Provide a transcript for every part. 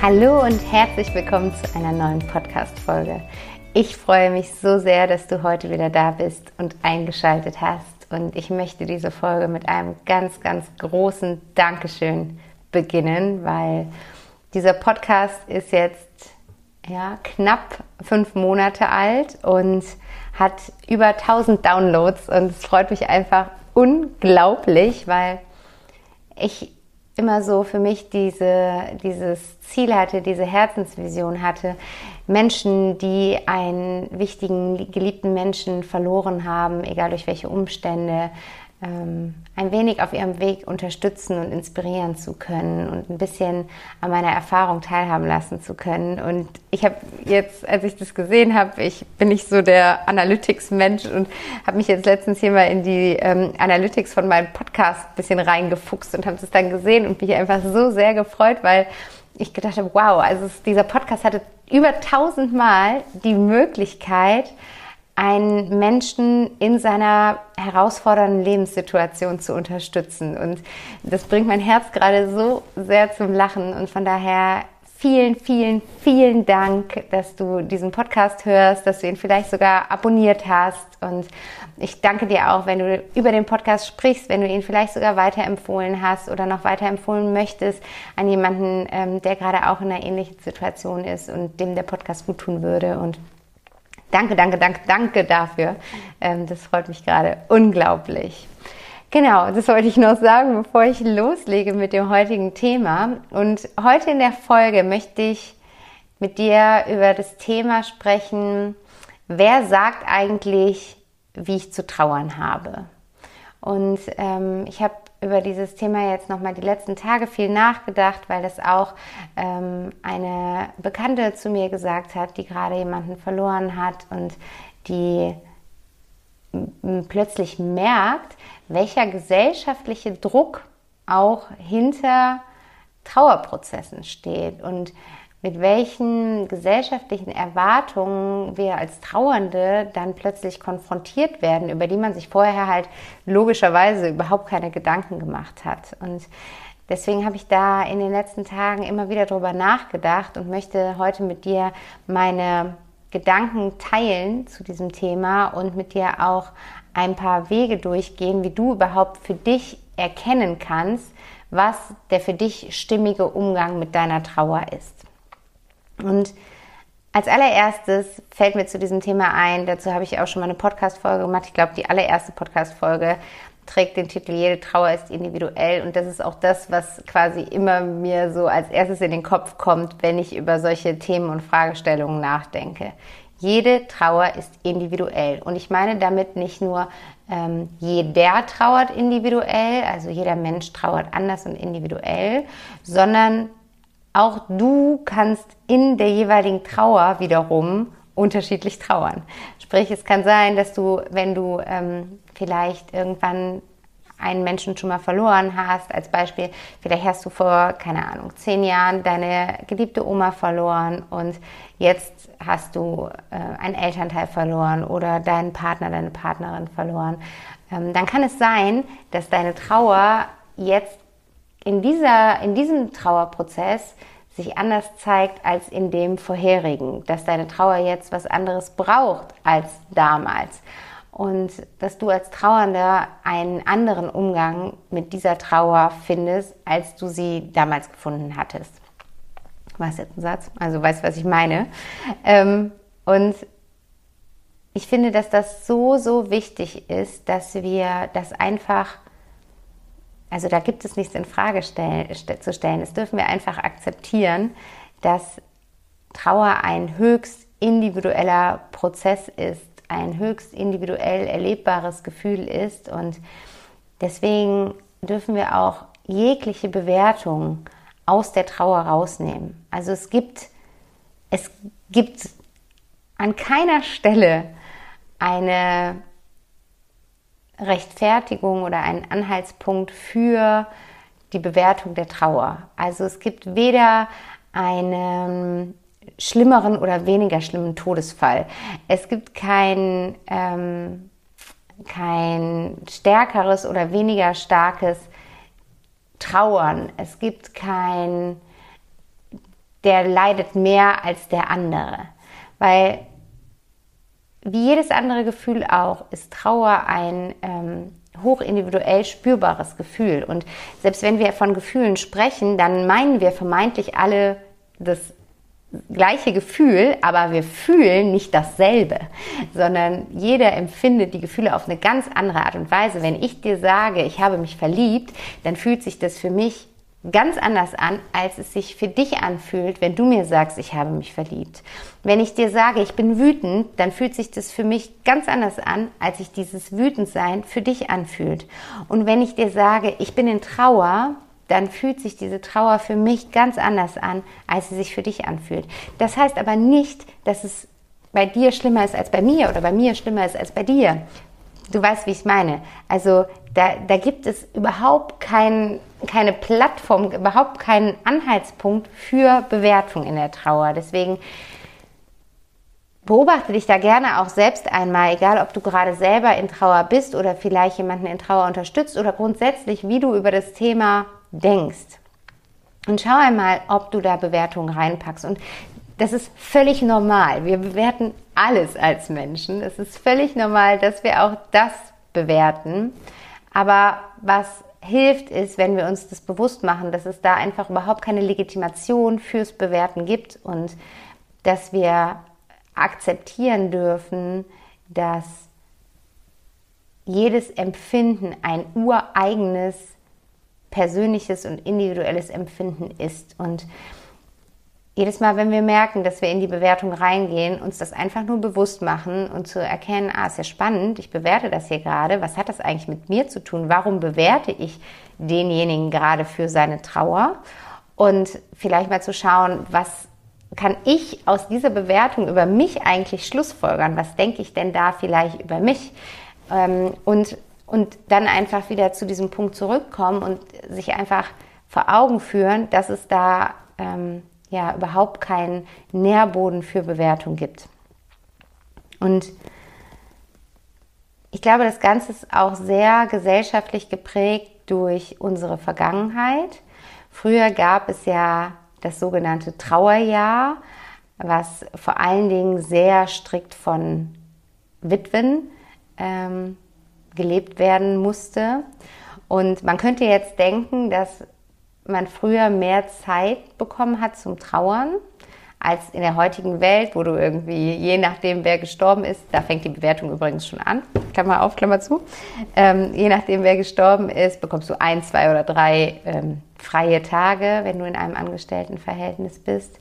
Hallo und herzlich willkommen zu einer neuen Podcast-Folge. Ich freue mich so sehr, dass du heute wieder da bist und eingeschaltet hast. Und ich möchte diese Folge mit einem ganz, ganz großen Dankeschön beginnen, weil dieser Podcast ist jetzt ja, knapp fünf Monate alt und hat über 1000 Downloads und es freut mich einfach unglaublich, weil ich immer so für mich diese, dieses Ziel hatte, diese Herzensvision hatte, Menschen, die einen wichtigen, geliebten Menschen verloren haben, egal durch welche Umstände, ähm, ein wenig auf ihrem Weg unterstützen und inspirieren zu können und ein bisschen an meiner Erfahrung teilhaben lassen zu können. Und ich habe jetzt, als ich das gesehen habe, ich bin nicht so der Analytics-Mensch und habe mich jetzt letztens hier mal in die ähm, Analytics von meinem Podcast ein bisschen reingefuchst und habe es dann gesehen und mich einfach so sehr gefreut, weil ich gedacht habe, wow, also es, dieser Podcast hatte über tausendmal die Möglichkeit, einen Menschen in seiner herausfordernden Lebenssituation zu unterstützen. Und das bringt mein Herz gerade so sehr zum Lachen. Und von daher vielen, vielen, vielen Dank, dass du diesen Podcast hörst, dass du ihn vielleicht sogar abonniert hast. Und ich danke dir auch, wenn du über den Podcast sprichst, wenn du ihn vielleicht sogar weiterempfohlen hast oder noch weiterempfohlen möchtest an jemanden, ähm, der gerade auch in einer ähnlichen Situation ist und dem der Podcast gut tun würde. Und Danke, danke, danke, danke dafür. Ähm, das freut mich gerade unglaublich. Genau, das wollte ich noch sagen, bevor ich loslege mit dem heutigen Thema. Und heute in der Folge möchte ich mit dir über das Thema sprechen, wer sagt eigentlich, wie ich zu trauern habe. Und ähm, ich habe über dieses Thema jetzt nochmal die letzten Tage viel nachgedacht, weil das auch ähm, eine Bekannte zu mir gesagt hat, die gerade jemanden verloren hat und die plötzlich merkt, welcher gesellschaftliche Druck auch hinter Trauerprozessen steht. Und mit welchen gesellschaftlichen Erwartungen wir als Trauernde dann plötzlich konfrontiert werden, über die man sich vorher halt logischerweise überhaupt keine Gedanken gemacht hat. Und deswegen habe ich da in den letzten Tagen immer wieder drüber nachgedacht und möchte heute mit dir meine Gedanken teilen zu diesem Thema und mit dir auch ein paar Wege durchgehen, wie du überhaupt für dich erkennen kannst, was der für dich stimmige Umgang mit deiner Trauer ist. Und als allererstes fällt mir zu diesem Thema ein, dazu habe ich auch schon mal eine Podcast-Folge gemacht. Ich glaube, die allererste Podcast-Folge trägt den Titel Jede Trauer ist individuell und das ist auch das, was quasi immer mir so als erstes in den Kopf kommt, wenn ich über solche Themen und Fragestellungen nachdenke. Jede Trauer ist individuell und ich meine damit nicht nur ähm, jeder trauert individuell, also jeder Mensch trauert anders und individuell, sondern auch du kannst in der jeweiligen Trauer wiederum unterschiedlich trauern. Sprich, es kann sein, dass du, wenn du ähm, vielleicht irgendwann einen Menschen schon mal verloren hast, als Beispiel, vielleicht hast du vor, keine Ahnung, zehn Jahren deine geliebte Oma verloren und jetzt hast du äh, einen Elternteil verloren oder deinen Partner, deine Partnerin verloren, ähm, dann kann es sein, dass deine Trauer jetzt in, dieser, in diesem Trauerprozess sich anders zeigt als in dem vorherigen, dass deine Trauer jetzt was anderes braucht als damals und dass du als Trauernder einen anderen Umgang mit dieser Trauer findest, als du sie damals gefunden hattest. War es jetzt ein Satz? Also weißt, was ich meine. Ähm, und ich finde, dass das so, so wichtig ist, dass wir das einfach, also da gibt es nichts in Frage stellen, zu stellen. Das dürfen wir einfach akzeptieren, dass Trauer ein höchst individueller Prozess ist, ein höchst individuell erlebbares Gefühl ist und deswegen dürfen wir auch jegliche Bewertung aus der Trauer rausnehmen. Also es gibt, es gibt an keiner Stelle eine Rechtfertigung oder einen Anhaltspunkt für die Bewertung der Trauer. Also es gibt weder einen schlimmeren oder weniger schlimmen Todesfall. Es gibt kein, ähm, kein stärkeres oder weniger starkes Trauern. Es gibt kein, der leidet mehr als der andere. Weil wie jedes andere Gefühl auch, ist Trauer ein ähm, hochindividuell spürbares Gefühl. Und selbst wenn wir von Gefühlen sprechen, dann meinen wir vermeintlich alle das gleiche Gefühl, aber wir fühlen nicht dasselbe, sondern jeder empfindet die Gefühle auf eine ganz andere Art und Weise. Wenn ich dir sage, ich habe mich verliebt, dann fühlt sich das für mich ganz anders an, als es sich für dich anfühlt, wenn du mir sagst, ich habe mich verliebt. Wenn ich dir sage, ich bin wütend, dann fühlt sich das für mich ganz anders an, als sich dieses Wütendsein für dich anfühlt. Und wenn ich dir sage, ich bin in Trauer, dann fühlt sich diese Trauer für mich ganz anders an, als sie sich für dich anfühlt. Das heißt aber nicht, dass es bei dir schlimmer ist als bei mir oder bei mir schlimmer ist als bei dir. Du weißt, wie ich meine. Also da, da gibt es überhaupt kein, keine Plattform, überhaupt keinen Anhaltspunkt für Bewertung in der Trauer. Deswegen beobachte dich da gerne auch selbst einmal, egal ob du gerade selber in Trauer bist oder vielleicht jemanden in Trauer unterstützt oder grundsätzlich, wie du über das Thema denkst. Und schau einmal, ob du da Bewertungen reinpackst. Und das ist völlig normal. Wir bewerten alles als Menschen. Es ist völlig normal, dass wir auch das bewerten. Aber was hilft, ist, wenn wir uns das bewusst machen, dass es da einfach überhaupt keine Legitimation fürs Bewerten gibt und dass wir akzeptieren dürfen, dass jedes Empfinden ein ureigenes persönliches und individuelles Empfinden ist. Und jedes Mal, wenn wir merken, dass wir in die Bewertung reingehen, uns das einfach nur bewusst machen und zu erkennen, ah, ist ja spannend, ich bewerte das hier gerade, was hat das eigentlich mit mir zu tun? Warum bewerte ich denjenigen gerade für seine Trauer? Und vielleicht mal zu schauen, was kann ich aus dieser Bewertung über mich eigentlich schlussfolgern? Was denke ich denn da vielleicht über mich? Ähm, und und dann einfach wieder zu diesem Punkt zurückkommen und sich einfach vor Augen führen, dass es da ähm, ja überhaupt keinen Nährboden für Bewertung gibt. Und ich glaube, das Ganze ist auch sehr gesellschaftlich geprägt durch unsere Vergangenheit. Früher gab es ja das sogenannte Trauerjahr, was vor allen Dingen sehr strikt von Witwen ähm, gelebt werden musste. Und man könnte jetzt denken, dass man früher mehr Zeit bekommen hat zum Trauern als in der heutigen Welt, wo du irgendwie, je nachdem, wer gestorben ist, da fängt die Bewertung übrigens schon an, Klammer auf, Klammer zu, ähm, je nachdem, wer gestorben ist, bekommst du ein, zwei oder drei ähm, freie Tage, wenn du in einem Angestelltenverhältnis bist.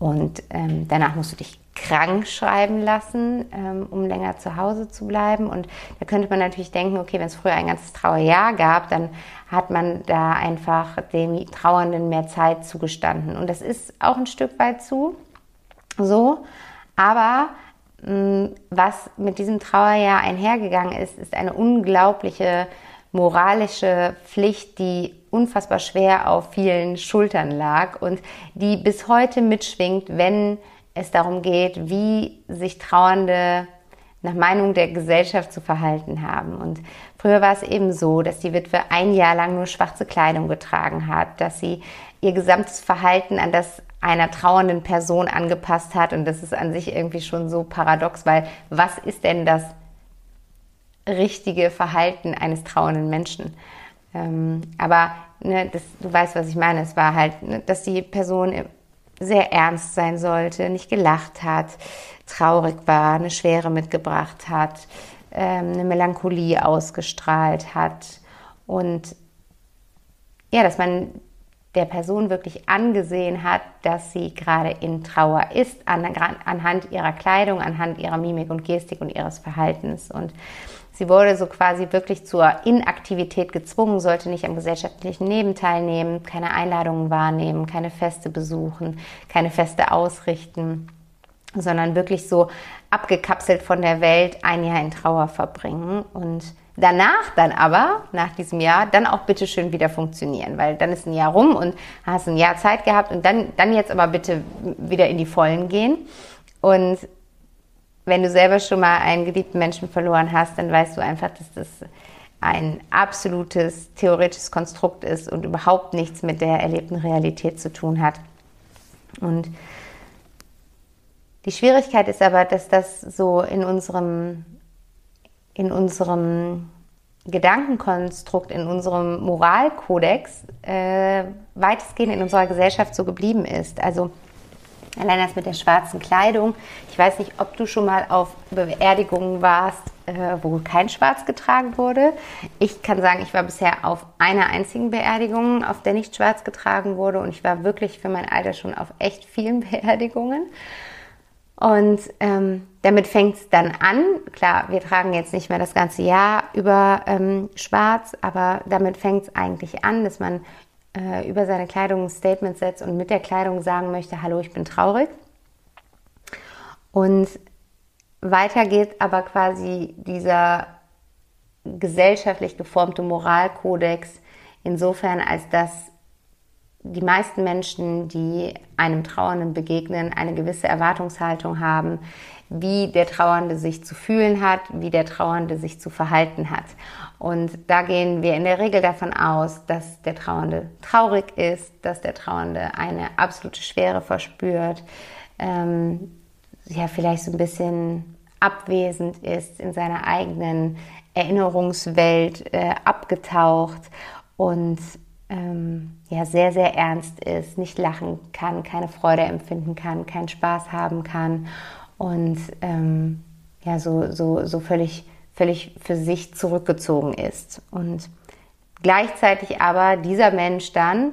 Und ähm, danach musst du dich krank schreiben lassen, ähm, um länger zu Hause zu bleiben. Und da könnte man natürlich denken, okay, wenn es früher ein ganzes Trauerjahr gab, dann hat man da einfach dem Trauernden mehr Zeit zugestanden. Und das ist auch ein Stück weit zu so. Aber mh, mm, was mit diesem Trauerjahr einhergegangen ist, ist eine unglaubliche moralische Pflicht, die unfassbar schwer auf vielen Schultern lag und die bis heute mitschwingt, wenn es darum geht, wie sich Trauernde nach Meinung der Gesellschaft zu verhalten haben. Und früher war es eben so, dass die Witwe ein Jahr lang nur schwarze Kleidung getragen hat, dass sie ihr gesamtes Verhalten an das einer trauernden Person angepasst hat. Und das ist an sich irgendwie schon so paradox, weil was ist denn das richtige Verhalten eines trauernden Menschen? Ähm, aber ne, das, du weißt, was ich meine. Es war halt, ne, dass die Person sehr ernst sein sollte, nicht gelacht hat, traurig war, eine Schwere mitgebracht hat, ähm, eine Melancholie ausgestrahlt hat und ja, dass man der Person wirklich angesehen hat, dass sie gerade in Trauer ist, an, anhand ihrer Kleidung, anhand ihrer Mimik und Gestik und ihres Verhaltens. Und sie wurde so quasi wirklich zur Inaktivität gezwungen, sollte nicht am gesellschaftlichen Leben teilnehmen, keine Einladungen wahrnehmen, keine Feste besuchen, keine Feste ausrichten, sondern wirklich so abgekapselt von der Welt ein Jahr in Trauer verbringen und Danach dann aber, nach diesem Jahr, dann auch bitte schön wieder funktionieren, weil dann ist ein Jahr rum und hast ein Jahr Zeit gehabt und dann, dann jetzt aber bitte wieder in die Vollen gehen. Und wenn du selber schon mal einen geliebten Menschen verloren hast, dann weißt du einfach, dass das ein absolutes theoretisches Konstrukt ist und überhaupt nichts mit der erlebten Realität zu tun hat. Und die Schwierigkeit ist aber, dass das so in unserem in unserem Gedankenkonstrukt, in unserem Moralkodex äh, weitestgehend in unserer Gesellschaft so geblieben ist. Also allein das mit der schwarzen Kleidung. Ich weiß nicht, ob du schon mal auf Beerdigungen warst, äh, wo kein Schwarz getragen wurde. Ich kann sagen, ich war bisher auf einer einzigen Beerdigung, auf der nicht Schwarz getragen wurde. Und ich war wirklich für mein Alter schon auf echt vielen Beerdigungen. Und ähm, damit fängt es dann an. Klar, wir tragen jetzt nicht mehr das ganze Jahr über ähm, schwarz, aber damit fängt es eigentlich an, dass man äh, über seine Kleidung ein Statement setzt und mit der Kleidung sagen möchte, hallo, ich bin traurig. Und weiter geht aber quasi dieser gesellschaftlich geformte Moralkodex insofern, als dass die meisten Menschen, die einem Trauernden begegnen, eine gewisse Erwartungshaltung haben, wie der Trauernde sich zu fühlen hat, wie der Trauernde sich zu verhalten hat. Und da gehen wir in der Regel davon aus, dass der Trauernde traurig ist, dass der Trauernde eine absolute Schwere verspürt, ähm, ja, vielleicht so ein bisschen abwesend ist, in seiner eigenen Erinnerungswelt äh, abgetaucht und ähm, ja sehr, sehr ernst ist, nicht lachen kann, keine Freude empfinden kann, keinen Spaß haben kann und ähm, ja, so, so, so völlig, völlig für sich zurückgezogen ist. Und gleichzeitig aber dieser Mensch dann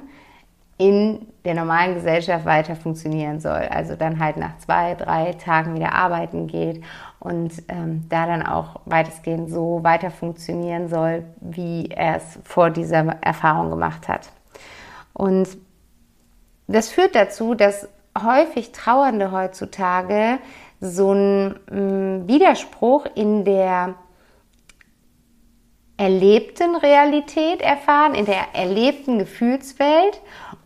in der normalen Gesellschaft weiter funktionieren soll. Also dann halt nach zwei, drei Tagen wieder arbeiten geht und ähm, da dann auch weitestgehend so weiter funktionieren soll, wie er es vor dieser Erfahrung gemacht hat. Und das führt dazu, dass häufig Trauernde heutzutage so einen mm, Widerspruch in der erlebten Realität erfahren, in der erlebten Gefühlswelt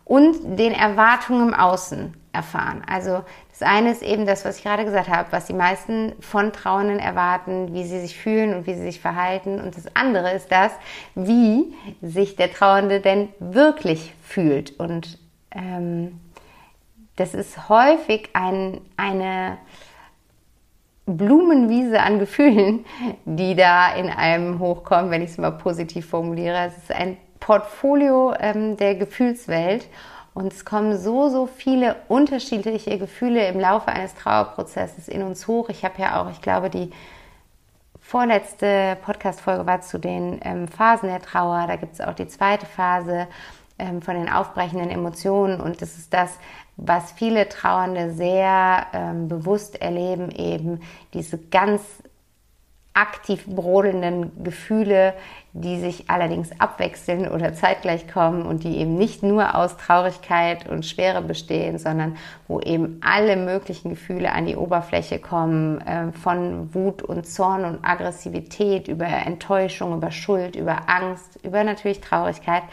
und den Erwartungen im Außen erfahren. Also das eine ist eben das, was ich gerade gesagt habe, was die meisten von Trauernden erwarten, wie sie sich fühlen und wie sie sich verhalten. Und das andere ist das, wie sich der Trauernde denn wirklich fühlt. Und ähm, das ist häufig ein, eine Blumenwiese an Gefühlen, die da in einem hochkommen, wenn ich es mal positiv formuliere. Es ist ein Portfolio ähm, der Gefühlswelt und es kommen so, so viele unterschiedliche Gefühle im Laufe eines Trauerprozesses in uns hoch. Ich habe ja auch, ich glaube, die vorletzte Podcast-Folge war zu den ähm, Phasen der Trauer. Da gibt es auch die zweite Phase ähm, von den aufbrechenden Emotionen und das ist das, was viele Trauernde sehr ähm, bewusst erleben, eben diese ganz aktiv brodelnden Gefühle, die sich allerdings abwechseln oder zeitgleich kommen und die eben nicht nur aus Traurigkeit und Schwere bestehen, sondern wo eben alle möglichen Gefühle an die Oberfläche kommen, äh, von Wut und Zorn und Aggressivität über Enttäuschung, über Schuld, über Angst, über natürlich Traurigkeit,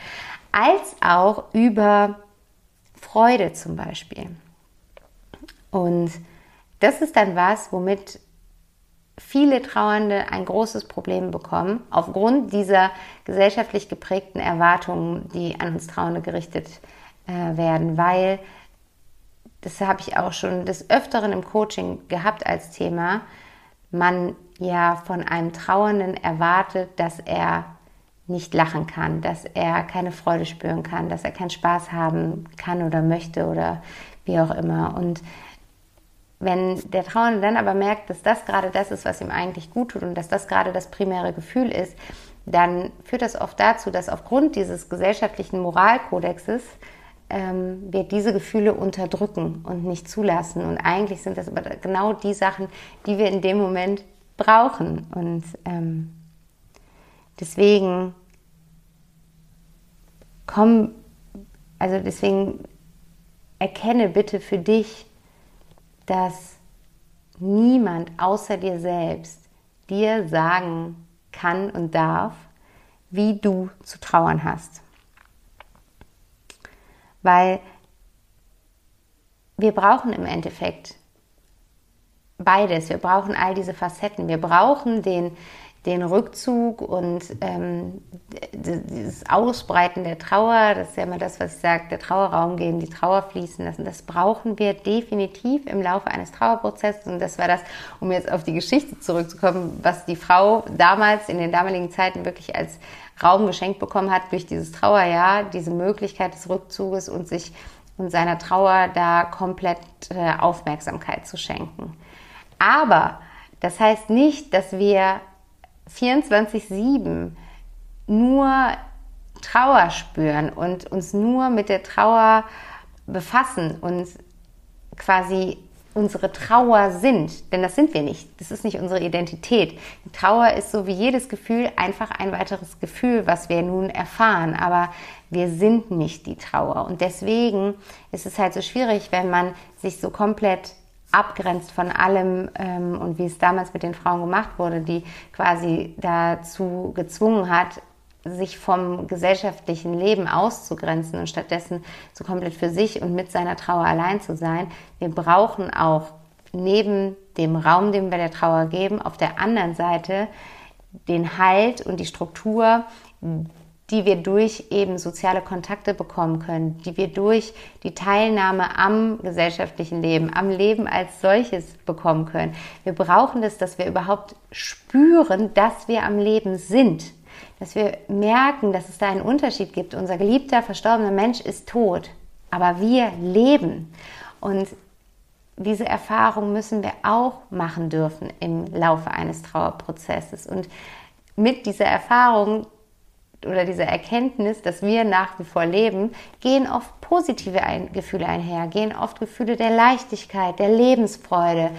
als auch über Freude zum Beispiel. Und das ist dann was, womit viele Trauernde ein großes Problem bekommen, aufgrund dieser gesellschaftlich geprägten Erwartungen, die an uns Trauernde gerichtet äh, werden, weil, das habe ich auch schon des Öfteren im Coaching gehabt als Thema, man ja von einem Trauernden erwartet, dass er nicht lachen kann, dass er keine Freude spüren kann, dass er keinen Spaß haben kann oder möchte oder wie auch immer. Und wenn der Trauernde dann aber merkt, dass das gerade das ist, was ihm eigentlich gut tut und dass das gerade das primäre Gefühl ist, dann führt das oft dazu, dass aufgrund dieses gesellschaftlichen Moralkodexes ähm, wir diese Gefühle unterdrücken und nicht zulassen. Und eigentlich sind das aber genau die Sachen, die wir in dem Moment brauchen. Und ähm, deswegen komm, also deswegen erkenne bitte für dich, dass niemand außer dir selbst dir sagen kann und darf, wie du zu trauern hast. Weil wir brauchen im Endeffekt beides. Wir brauchen all diese Facetten. Wir brauchen den, den Rückzug und ähm, dieses Ausbreiten der Trauer. Das ist ja immer das, was ich sage, der Trauerraum gehen, die Trauer fließen lassen. Das brauchen wir definitiv im Laufe eines Trauerprozesses. Und das war das, um jetzt auf die Geschichte zurückzukommen, was die Frau damals in den damaligen Zeiten wirklich als Raum geschenkt bekommen hat durch dieses Trauerjahr, diese Möglichkeit des Rückzuges und sich und seiner Trauer da komplett äh, Aufmerksamkeit zu schenken. Aber das heißt nicht, dass wir 24-7 nur Trauer spüren und uns nur mit der Trauer befassen und quasi unsere Trauer sind. Denn das sind wir nicht. Das ist nicht unsere Identität. Die Trauer ist so wie jedes Gefühl einfach ein weiteres Gefühl, was wir nun erfahren. Aber wir sind nicht die Trauer. Und deswegen ist es halt so schwierig, wenn man sich so komplett abgrenzt von allem ähm, und wie es damals mit den Frauen gemacht wurde, die quasi dazu gezwungen hat, sich vom gesellschaftlichen Leben auszugrenzen und stattdessen so komplett für sich und mit seiner Trauer allein zu sein. Wir brauchen auch neben dem Raum, den wir der Trauer geben, auf der anderen Seite den Halt und die Struktur, die wir durch eben soziale Kontakte bekommen können, die wir durch die Teilnahme am gesellschaftlichen Leben, am Leben als solches bekommen können. Wir brauchen das, dass wir überhaupt spüren, dass wir am Leben sind, dass wir merken, dass es da einen Unterschied gibt. Unser geliebter, verstorbener Mensch ist tot, aber wir leben. Und diese Erfahrung müssen wir auch machen dürfen im Laufe eines Trauerprozesses. Und mit dieser Erfahrung oder diese Erkenntnis, dass wir nach wie vor leben, gehen oft positive ein Gefühle einher, gehen oft Gefühle der Leichtigkeit, der Lebensfreude,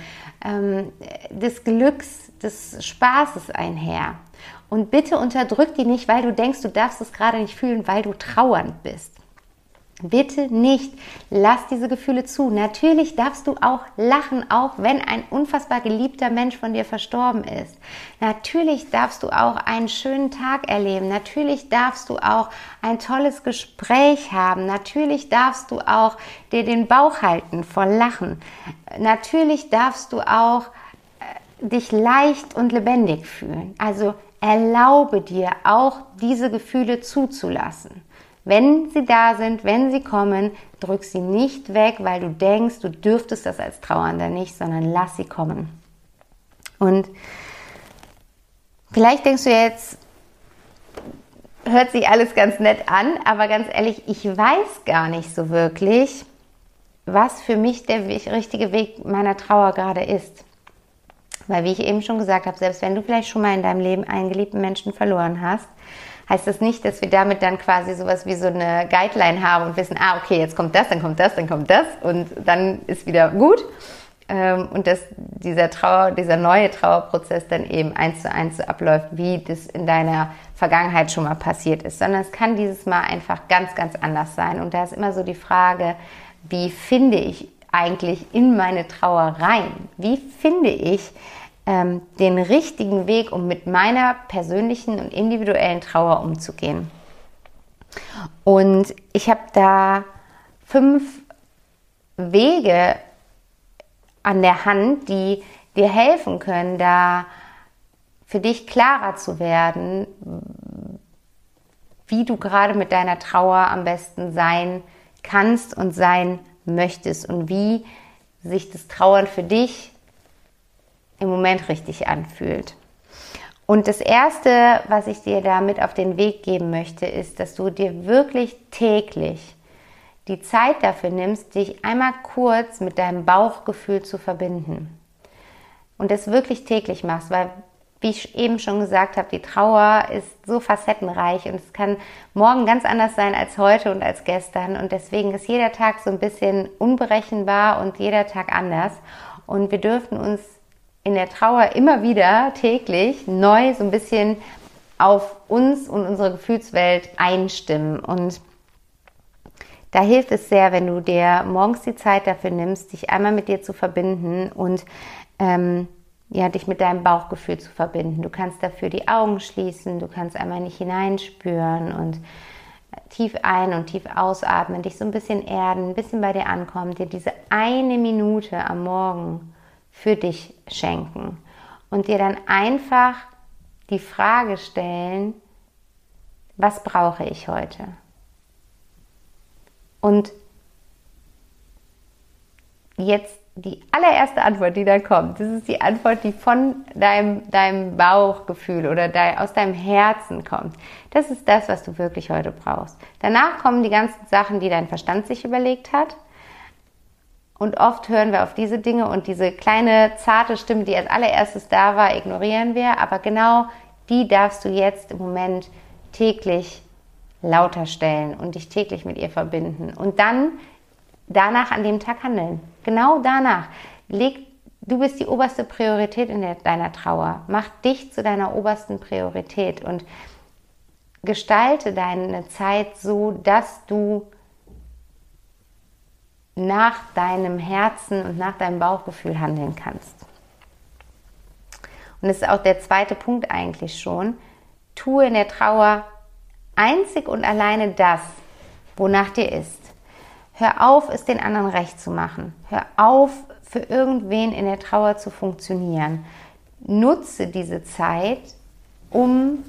ähm, des Glücks, des Spaßes einher. Und bitte unterdrück die nicht, weil du denkst, du darfst es gerade nicht fühlen, weil du trauernd bist. Bitte nicht. Lass diese Gefühle zu. Natürlich darfst du auch lachen, auch wenn ein unfassbar geliebter Mensch von dir verstorben ist. Natürlich darfst du auch einen schönen Tag erleben. Natürlich darfst du auch ein tolles Gespräch haben. Natürlich darfst du auch dir den Bauch halten vor Lachen. Natürlich darfst du auch äh, dich leicht und lebendig fühlen. Also erlaube dir auch diese Gefühle zuzulassen. Wenn sie da sind, wenn sie kommen, drück sie nicht weg, weil du denkst, du dürftest das als Trauernder nicht, sondern lass sie kommen. Und vielleicht denkst du jetzt, hört sich alles ganz nett an, aber ganz ehrlich, ich weiß gar nicht so wirklich, was für mich der richtige Weg meiner Trauer gerade ist. Weil, wie ich eben schon gesagt habe, selbst wenn du vielleicht schon mal in deinem Leben einen geliebten Menschen verloren hast, heißt das nicht, dass wir damit dann quasi sowas wie so eine Guideline haben und wissen, ah, okay, jetzt kommt das, dann kommt das, dann kommt das und dann ist wieder gut. Ähm, und dass dieser Trauer, dieser neue Trauerprozess dann eben eins zu eins so abläuft, wie das in deiner Vergangenheit schon mal passiert ist, sondern es kann dieses Mal einfach ganz, ganz anders sein. Und da ist immer so die Frage, wie finde ich eigentlich in meine Trauer rein? Wie finde ich ähm, den richtigen Weg, um mit meiner persönlichen und individuellen Trauer umzugehen. Und ich habe da fünf Wege an der Hand, die dir helfen können, da für dich klarer zu werden, wie du gerade mit deiner Trauer am besten sein kannst und sein möchtest und wie sich das Trauern für dich im Moment richtig anfühlt. Und das Erste, was ich dir damit auf den Weg geben möchte, ist, dass du dir wirklich täglich die Zeit dafür nimmst, dich einmal kurz mit deinem Bauchgefühl zu verbinden. Und das wirklich täglich machst, weil, wie ich eben schon gesagt habe, die Trauer ist so facettenreich und es kann morgen ganz anders sein als heute und als gestern. Und deswegen ist jeder Tag so ein bisschen unberechenbar und jeder Tag anders. Und wir dürfen uns in der Trauer immer wieder täglich neu so ein bisschen auf uns und unsere Gefühlswelt einstimmen. Und da hilft es sehr, wenn du dir morgens die Zeit dafür nimmst, dich einmal mit dir zu verbinden und ähm, ja, dich mit deinem Bauchgefühl zu verbinden. Du kannst dafür die Augen schließen, du kannst einmal nicht hineinspüren und tief ein- und tief ausatmen, dich so ein bisschen erden, ein bisschen bei dir ankommen, dir diese eine Minute am Morgen für dich schenken und dir dann einfach die Frage stellen, was brauche ich heute? Und jetzt die allererste Antwort, die da kommt, das ist die Antwort, die von deinem, deinem Bauchgefühl oder de, aus deinem Herzen kommt. Das ist das, was du wirklich heute brauchst. Danach kommen die ganzen Sachen, die dein Verstand sich überlegt hat. Und oft hören wir auf diese Dinge und diese kleine zarte Stimme, die als allererstes da war, ignorieren wir. Aber genau die darfst du jetzt im Moment täglich lauter stellen und dich täglich mit ihr verbinden. Und dann danach an dem Tag handeln. Genau danach. Leg, du bist die oberste Priorität in der, deiner Trauer. Mach dich zu deiner obersten Priorität und gestalte deine Zeit so, dass du nach deinem Herzen und nach deinem Bauchgefühl handeln kannst. Und das ist auch der zweite Punkt eigentlich schon. Tue in der Trauer einzig und alleine das, wonach dir ist. Hör auf, es den anderen recht zu machen. Hör auf, für irgendwen in der Trauer zu funktionieren. Nutze diese Zeit, um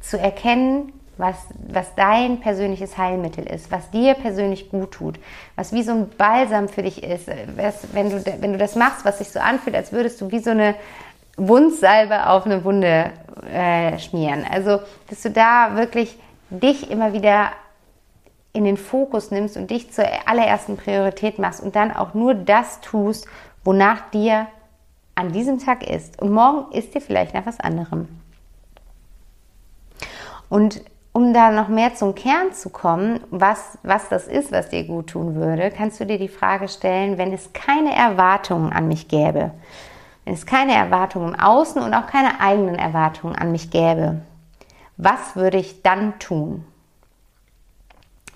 zu erkennen, was, was dein persönliches Heilmittel ist, was dir persönlich gut tut, was wie so ein Balsam für dich ist. Was, wenn, du, wenn du das machst, was sich so anfühlt, als würdest du wie so eine Wundsalbe auf eine Wunde äh, schmieren. Also, dass du da wirklich dich immer wieder in den Fokus nimmst und dich zur allerersten Priorität machst und dann auch nur das tust, wonach dir an diesem Tag ist. Und morgen ist dir vielleicht nach was anderem. Und um da noch mehr zum Kern zu kommen, was, was das ist, was dir gut tun würde, kannst du dir die Frage stellen, wenn es keine Erwartungen an mich gäbe, wenn es keine Erwartungen im Außen und auch keine eigenen Erwartungen an mich gäbe, was würde ich dann tun?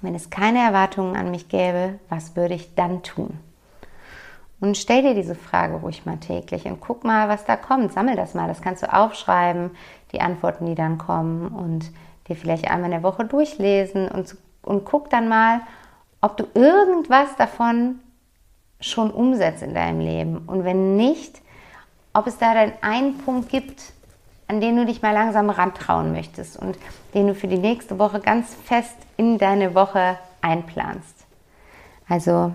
Wenn es keine Erwartungen an mich gäbe, was würde ich dann tun? Und stell dir diese Frage ruhig mal täglich und guck mal, was da kommt. Sammel das mal. Das kannst du aufschreiben, die Antworten, die dann kommen und dir vielleicht einmal in der Woche durchlesen und, und guck dann mal, ob du irgendwas davon schon umsetzt in deinem Leben. Und wenn nicht, ob es da dann einen Punkt gibt, an den du dich mal langsam rantrauen möchtest und den du für die nächste Woche ganz fest in deine Woche einplanst. Also,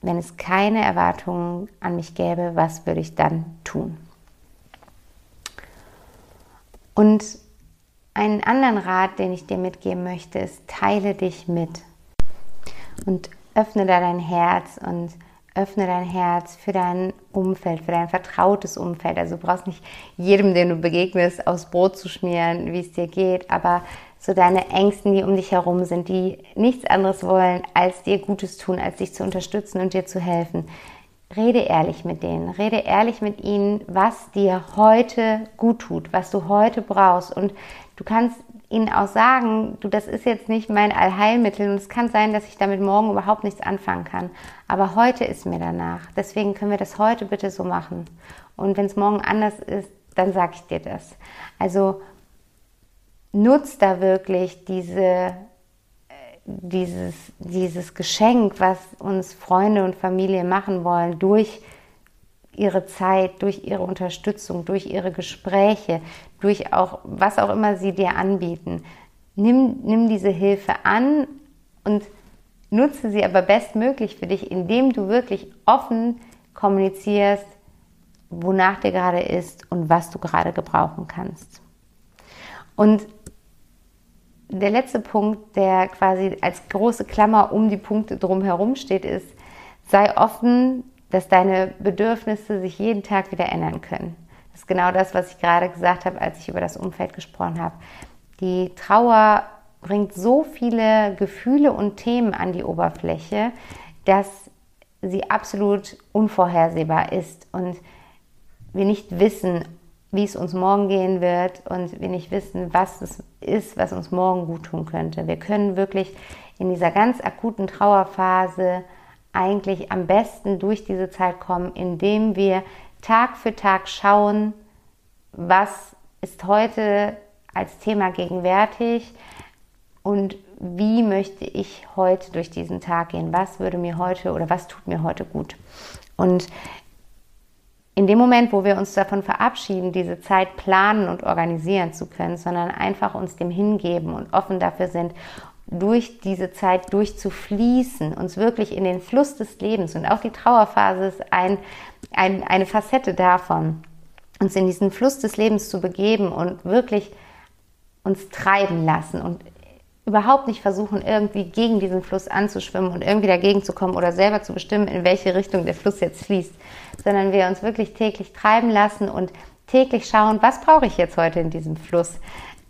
wenn es keine Erwartungen an mich gäbe, was würde ich dann tun? Und einen anderen Rat, den ich dir mitgeben möchte, ist, teile dich mit und öffne da dein Herz und öffne dein Herz für dein Umfeld, für dein vertrautes Umfeld. Also du brauchst nicht jedem, den du begegnest, aufs Brot zu schmieren, wie es dir geht, aber so deine Ängsten, die um dich herum sind, die nichts anderes wollen, als dir Gutes tun, als dich zu unterstützen und dir zu helfen. Rede ehrlich mit denen, rede ehrlich mit ihnen, was dir heute gut tut, was du heute brauchst. Und du kannst ihnen auch sagen, du, das ist jetzt nicht mein Allheilmittel und es kann sein, dass ich damit morgen überhaupt nichts anfangen kann. Aber heute ist mir danach. Deswegen können wir das heute bitte so machen. Und wenn es morgen anders ist, dann sage ich dir das. Also nutzt da wirklich diese dieses, dieses Geschenk, was uns Freunde und Familie machen wollen, durch ihre Zeit, durch ihre Unterstützung, durch ihre Gespräche, durch auch, was auch immer sie dir anbieten. Nimm, nimm diese Hilfe an und nutze sie aber bestmöglich für dich, indem du wirklich offen kommunizierst, wonach dir gerade ist und was du gerade gebrauchen kannst. Und der letzte Punkt, der quasi als große Klammer um die Punkte drumherum steht, ist, sei offen, dass deine Bedürfnisse sich jeden Tag wieder ändern können. Das ist genau das, was ich gerade gesagt habe, als ich über das Umfeld gesprochen habe. Die Trauer bringt so viele Gefühle und Themen an die Oberfläche, dass sie absolut unvorhersehbar ist und wir nicht wissen, wie es uns morgen gehen wird und wir nicht wissen, was es ist, was uns morgen gut tun könnte. Wir können wirklich in dieser ganz akuten Trauerphase eigentlich am besten durch diese Zeit kommen, indem wir Tag für Tag schauen, was ist heute als Thema gegenwärtig und wie möchte ich heute durch diesen Tag gehen? Was würde mir heute oder was tut mir heute gut? Und in dem Moment, wo wir uns davon verabschieden, diese Zeit planen und organisieren zu können, sondern einfach uns dem hingeben und offen dafür sind, durch diese Zeit durchzufließen, uns wirklich in den Fluss des Lebens und auch die Trauerphase ist ein, ein, eine Facette davon, uns in diesen Fluss des Lebens zu begeben und wirklich uns treiben lassen und überhaupt nicht versuchen, irgendwie gegen diesen Fluss anzuschwimmen und irgendwie dagegen zu kommen oder selber zu bestimmen, in welche Richtung der Fluss jetzt fließt, sondern wir uns wirklich täglich treiben lassen und täglich schauen, was brauche ich jetzt heute in diesem Fluss?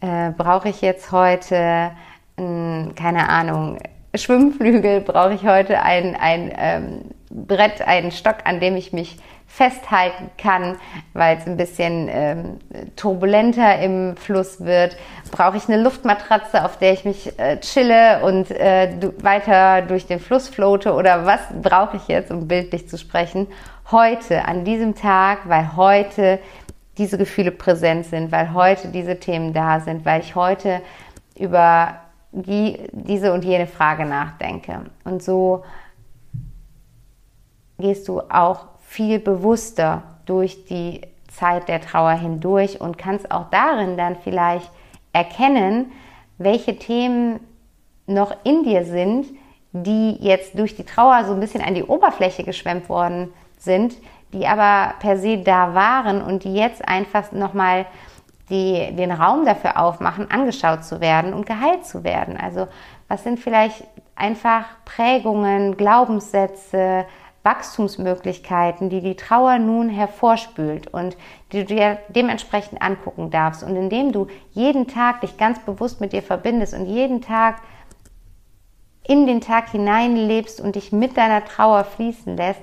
Äh, brauche ich jetzt heute, keine Ahnung, Schwimmflügel? Brauche ich heute ein, ein ähm, Brett, einen Stock, an dem ich mich festhalten kann, weil es ein bisschen ähm, turbulenter im Fluss wird. Brauche ich eine Luftmatratze, auf der ich mich äh, chille und äh, weiter durch den Fluss floate oder was brauche ich jetzt, um bildlich zu sprechen? Heute, an diesem Tag, weil heute diese Gefühle präsent sind, weil heute diese Themen da sind, weil ich heute über die, diese und jene Frage nachdenke. Und so gehst du auch viel bewusster durch die Zeit der Trauer hindurch und kannst auch darin dann vielleicht erkennen, welche Themen noch in dir sind, die jetzt durch die Trauer so ein bisschen an die Oberfläche geschwemmt worden sind, die aber per se da waren und die jetzt einfach nochmal die, den Raum dafür aufmachen, angeschaut zu werden und geheilt zu werden. Also was sind vielleicht einfach Prägungen, Glaubenssätze, Wachstumsmöglichkeiten, die die Trauer nun hervorspült und die du dir dementsprechend angucken darfst. Und indem du jeden Tag dich ganz bewusst mit dir verbindest und jeden Tag in den Tag hineinlebst und dich mit deiner Trauer fließen lässt,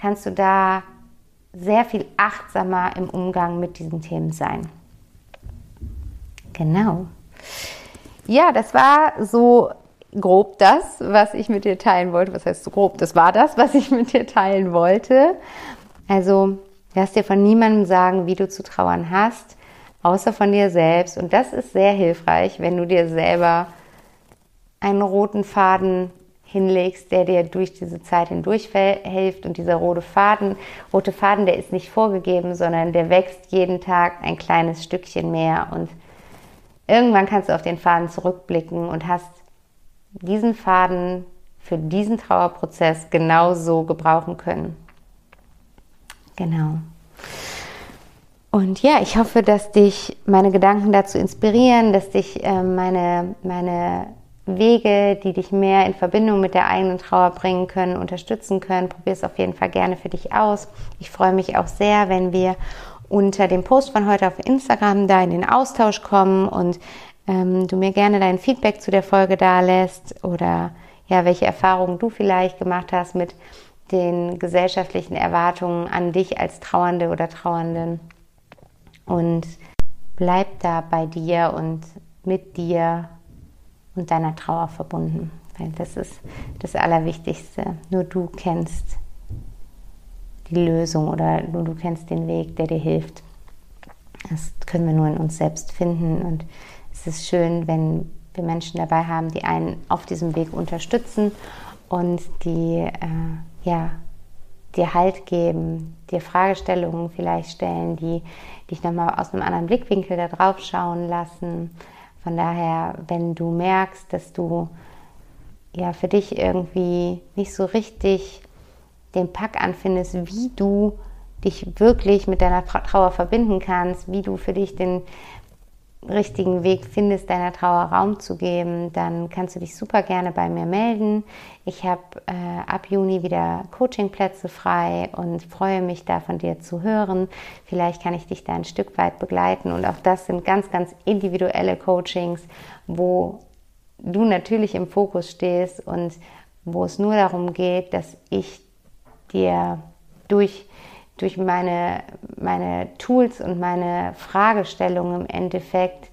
kannst du da sehr viel achtsamer im Umgang mit diesen Themen sein. Genau. Ja, das war so grob das, was ich mit dir teilen wollte. Was heißt so grob? Das war das, was ich mit dir teilen wollte. Also, lass dir von niemandem sagen, wie du zu trauern hast, außer von dir selbst. Und das ist sehr hilfreich, wenn du dir selber einen roten Faden hinlegst, der dir durch diese Zeit hindurch hilft. Und dieser rote Faden, rote Faden, der ist nicht vorgegeben, sondern der wächst jeden Tag ein kleines Stückchen mehr. Und irgendwann kannst du auf den Faden zurückblicken und hast diesen Faden für diesen Trauerprozess genauso gebrauchen können. Genau. Und ja, ich hoffe, dass dich meine Gedanken dazu inspirieren, dass dich äh, meine, meine Wege, die dich mehr in Verbindung mit der eigenen Trauer bringen können, unterstützen können. Probier es auf jeden Fall gerne für dich aus. Ich freue mich auch sehr, wenn wir unter dem Post von heute auf Instagram da in den Austausch kommen und ähm, du mir gerne dein Feedback zu der Folge da lässt oder ja, welche Erfahrungen du vielleicht gemacht hast mit den gesellschaftlichen Erwartungen an dich als Trauernde oder Trauernden. Und bleib da bei dir und mit dir und deiner Trauer verbunden, weil das ist das Allerwichtigste. Nur du kennst die Lösung oder nur du kennst den Weg, der dir hilft. Das können wir nur in uns selbst finden und es ist schön, wenn wir Menschen dabei haben, die einen auf diesem Weg unterstützen und die äh, ja, dir Halt geben, dir Fragestellungen vielleicht stellen, die dich nochmal aus einem anderen Blickwinkel da drauf schauen lassen. Von daher, wenn du merkst, dass du ja für dich irgendwie nicht so richtig den Pack anfindest, wie du dich wirklich mit deiner Trauer verbinden kannst, wie du für dich den richtigen Weg findest, deiner Trauer Raum zu geben, dann kannst du dich super gerne bei mir melden. Ich habe äh, ab Juni wieder Coachingplätze frei und freue mich da von dir zu hören. Vielleicht kann ich dich da ein Stück weit begleiten und auch das sind ganz, ganz individuelle Coachings, wo du natürlich im Fokus stehst und wo es nur darum geht, dass ich dir durch durch meine, meine Tools und meine Fragestellungen im Endeffekt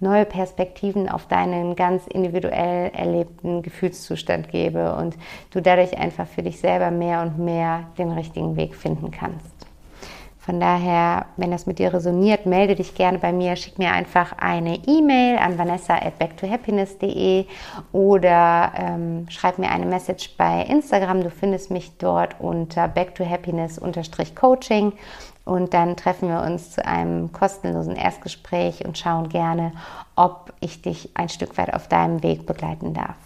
neue Perspektiven auf deinen ganz individuell erlebten Gefühlszustand gebe und du dadurch einfach für dich selber mehr und mehr den richtigen Weg finden kannst. Von daher, wenn das mit dir resoniert, melde dich gerne bei mir, schick mir einfach eine E-Mail an vanessa at backtohappiness.de oder ähm, schreib mir eine Message bei Instagram. Du findest mich dort unter backtohappiness-coaching und dann treffen wir uns zu einem kostenlosen Erstgespräch und schauen gerne, ob ich dich ein Stück weit auf deinem Weg begleiten darf.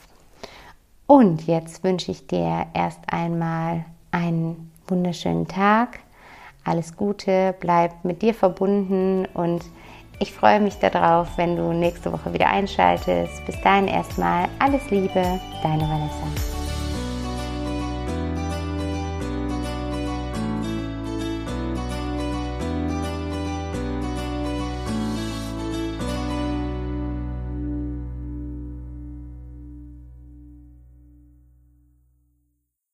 Und jetzt wünsche ich dir erst einmal einen wunderschönen Tag alles Gute, bleib mit dir verbunden und ich freue mich darauf, wenn du nächste Woche wieder einschaltest. Bis dahin erstmal alles Liebe, deine Vanessa.